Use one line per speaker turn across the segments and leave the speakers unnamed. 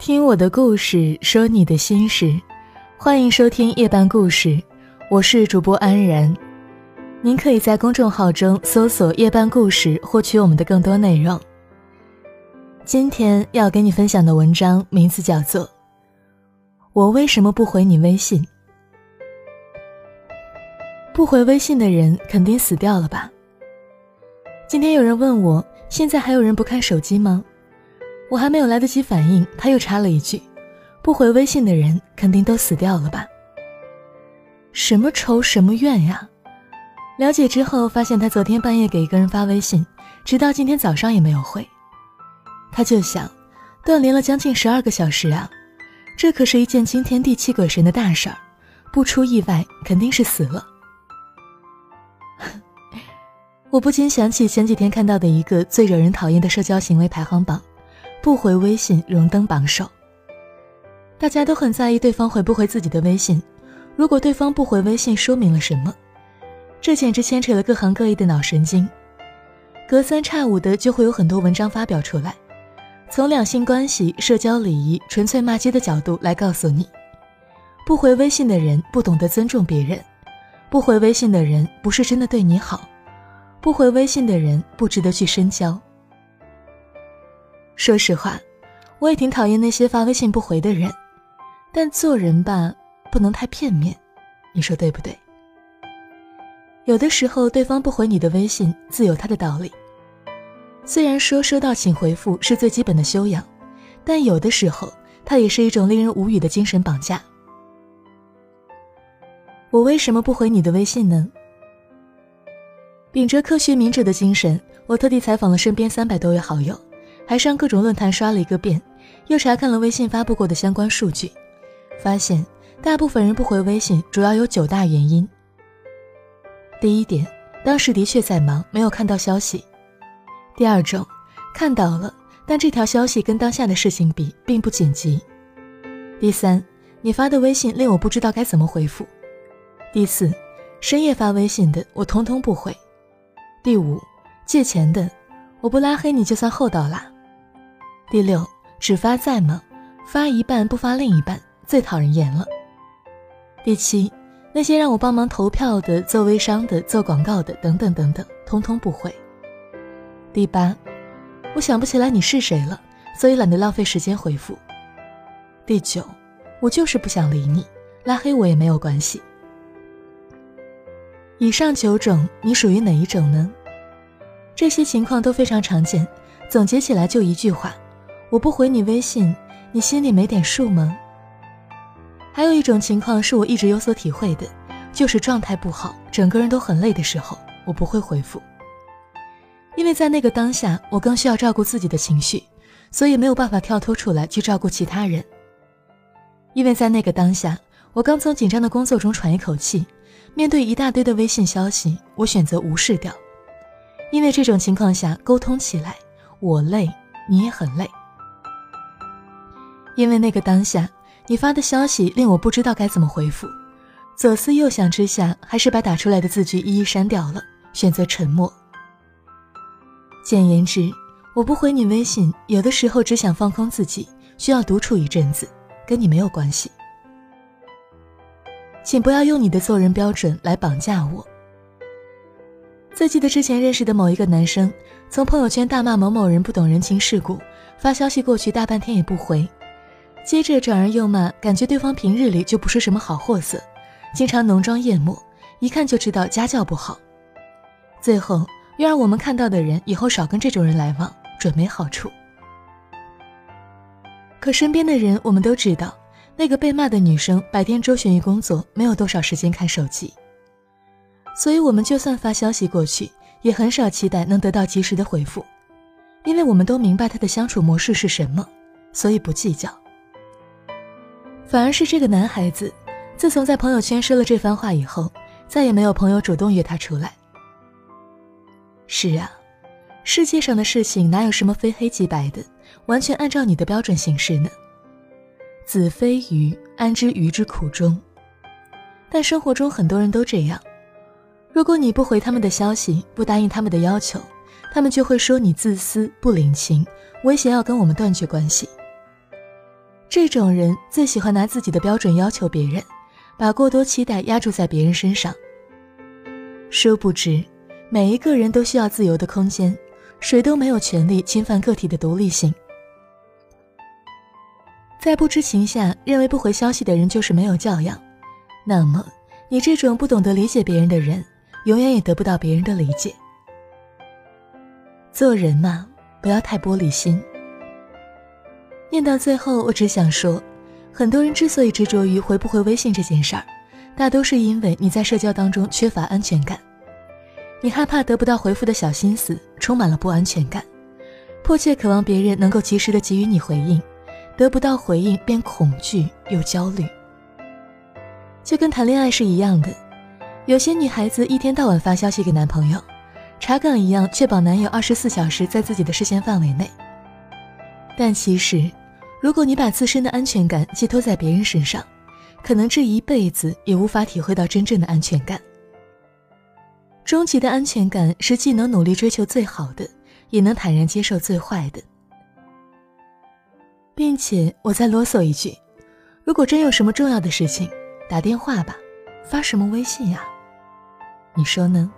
听我的故事，说你的心事，欢迎收听夜半故事，我是主播安然。您可以在公众号中搜索“夜半故事”，获取我们的更多内容。今天要给你分享的文章名字叫做《我为什么不回你微信》。不回微信的人肯定死掉了吧？今天有人问我，现在还有人不看手机吗？我还没有来得及反应，他又插了一句：“不回微信的人肯定都死掉了吧？”什么仇什么怨呀？了解之后发现，他昨天半夜给一个人发微信，直到今天早上也没有回。他就想，断联了将近十二个小时啊，这可是一件惊天地泣鬼神的大事儿，不出意外肯定是死了。我不禁想起前几天看到的一个最惹人讨厌的社交行为排行榜。不回微信荣登榜首。大家都很在意对方回不回自己的微信。如果对方不回微信，说明了什么？这简直牵扯了各行各业的脑神经。隔三差五的就会有很多文章发表出来，从两性关系、社交礼仪、纯粹骂街的角度来告诉你：不回微信的人不懂得尊重别人，不回微信的人不是真的对你好，不回微信的人不值得去深交。说实话，我也挺讨厌那些发微信不回的人，但做人吧，不能太片面，你说对不对？有的时候，对方不回你的微信，自有他的道理。虽然说收到请回复是最基本的修养，但有的时候，它也是一种令人无语的精神绑架。我为什么不回你的微信呢？秉着科学明哲的精神，我特地采访了身边三百多位好友。还上各种论坛刷了一个遍，又查看了微信发布过的相关数据，发现大部分人不回微信主要有九大原因。第一点，当时的确在忙，没有看到消息；第二种，看到了，但这条消息跟当下的事情比并不紧急；第三，你发的微信令我不知道该怎么回复；第四，深夜发微信的我通通不回；第五，借钱的我不拉黑你就算厚道啦。第六，只发在吗？发一半不发另一半，最讨人厌了。第七，那些让我帮忙投票的、做微商的、做广告的等等等等，通通不回。第八，我想不起来你是谁了，所以懒得浪费时间回复。第九，我就是不想理你，拉黑我也没有关系。以上九种，你属于哪一种呢？这些情况都非常常见，总结起来就一句话。我不回你微信，你心里没点数吗？还有一种情况是我一直有所体会的，就是状态不好，整个人都很累的时候，我不会回复，因为在那个当下，我更需要照顾自己的情绪，所以没有办法跳脱出来去照顾其他人。因为在那个当下，我刚从紧张的工作中喘一口气，面对一大堆的微信消息，我选择无视掉，因为这种情况下沟通起来，我累，你也很累。因为那个当下，你发的消息令我不知道该怎么回复，左思右想之下，还是把打出来的字句一一删掉了，选择沉默。简言之，我不回你微信，有的时候只想放空自己，需要独处一阵子，跟你没有关系。请不要用你的做人标准来绑架我。最记得之前认识的某一个男生，从朋友圈大骂某某人不懂人情世故，发消息过去大半天也不回。接着转而又骂，感觉对方平日里就不是什么好货色，经常浓妆艳抹，一看就知道家教不好。最后又让我们看到的人以后少跟这种人来往，准没好处。可身边的人我们都知道，那个被骂的女生白天周旋于工作，没有多少时间看手机，所以我们就算发消息过去，也很少期待能得到及时的回复，因为我们都明白她的相处模式是什么，所以不计较。反而是这个男孩子，自从在朋友圈说了这番话以后，再也没有朋友主动约他出来。是啊，世界上的事情哪有什么非黑即白的，完全按照你的标准行事呢？子非鱼，安知鱼之苦衷？但生活中很多人都这样，如果你不回他们的消息，不答应他们的要求，他们就会说你自私不领情，威胁要跟我们断绝关系。这种人最喜欢拿自己的标准要求别人，把过多期待压注在别人身上。殊不知，每一个人都需要自由的空间，谁都没有权利侵犯个体的独立性。在不知情下认为不回消息的人就是没有教养，那么你这种不懂得理解别人的人，永远也得不到别人的理解。做人嘛，不要太玻璃心。念到最后，我只想说，很多人之所以执着于回不回微信这件事儿，大都是因为你在社交当中缺乏安全感，你害怕得不到回复的小心思，充满了不安全感，迫切渴望别人能够及时的给予你回应，得不到回应便恐惧又焦虑。就跟谈恋爱是一样的，有些女孩子一天到晚发消息给男朋友，查岗一样确保男友二十四小时在自己的视线范围内，但其实。如果你把自身的安全感寄托在别人身上，可能这一辈子也无法体会到真正的安全感。终极的安全感是既能努力追求最好的，也能坦然接受最坏的。并且我再啰嗦一句：如果真有什么重要的事情，打电话吧，发什么微信呀？你说呢？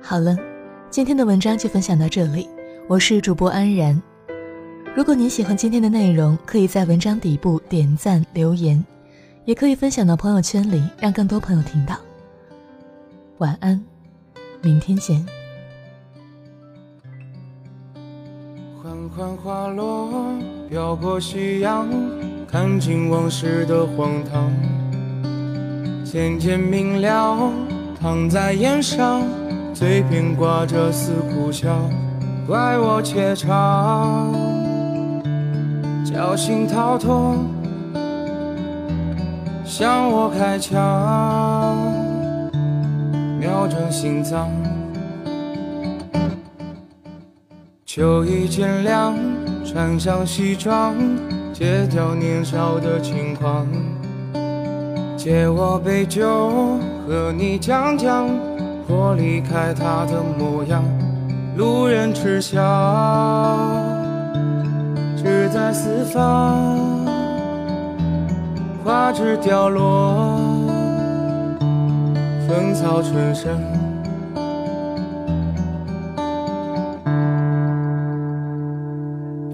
好了，今天的文章就分享到这里，我是主播安然。如果你喜欢今天的内容，可以在文章底部点赞留言，也可以分享到朋友圈里，让更多朋友听到。晚安，明天见。
缓缓花落，飘过夕阳，看尽往事的荒唐。渐渐明了，躺在檐上，嘴边挂着似苦笑，怪我怯场。侥幸逃脱，向我开枪，瞄准心脏。秋意渐凉，穿上西装，戒掉年少的轻狂。借我杯酒，和你讲讲我离开他的模样。路人耻笑。志在四方，花枝凋落，芳草春生。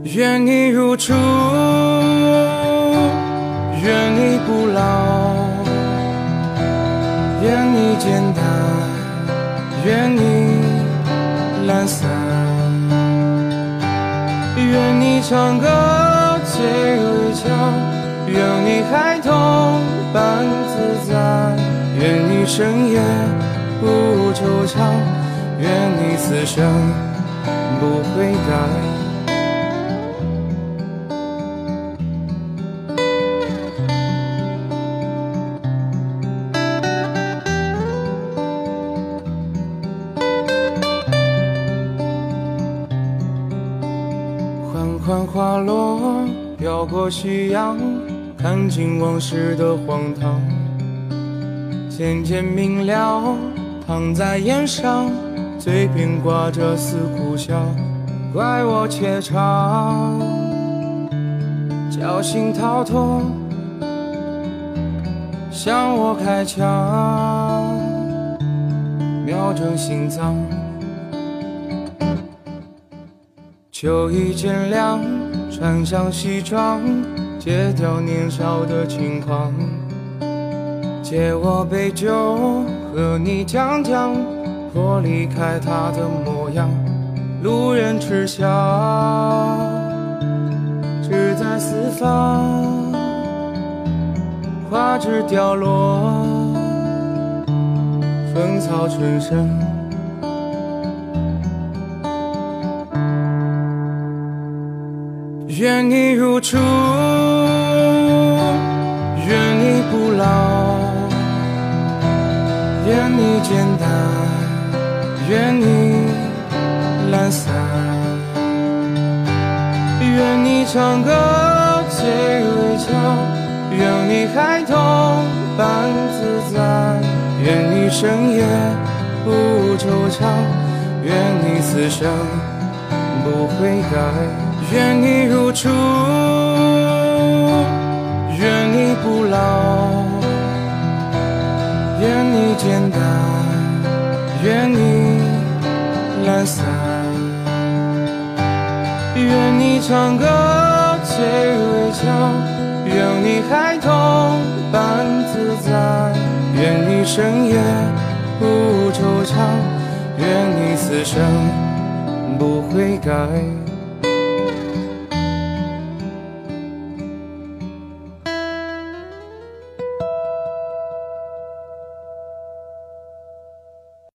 愿你如初，愿你不老，愿你简单，愿你愿你唱歌最微笑，愿你孩童般自在，愿你深夜不惆怅，愿你此生不悔改。过夕阳，看尽往事的荒唐。渐渐明了，躺在檐上，嘴边挂着似苦笑，怪我怯场，侥幸逃脱，向我开枪，瞄准心脏。秋意渐凉，穿上西装，戒掉年少的轻狂。借我杯酒，和你讲讲我离开他的模样。路人耻笑，志在四方，花枝凋落，芳草春生。愿你如初，愿你不老，愿你简单，愿你懒散，愿你唱歌最微俏，愿你孩童般自在，愿你深夜不惆怅，愿你此生不悔改。愿你唱歌最微俏，愿你孩童般自在，愿你深夜不惆怅，愿你此生不悔改。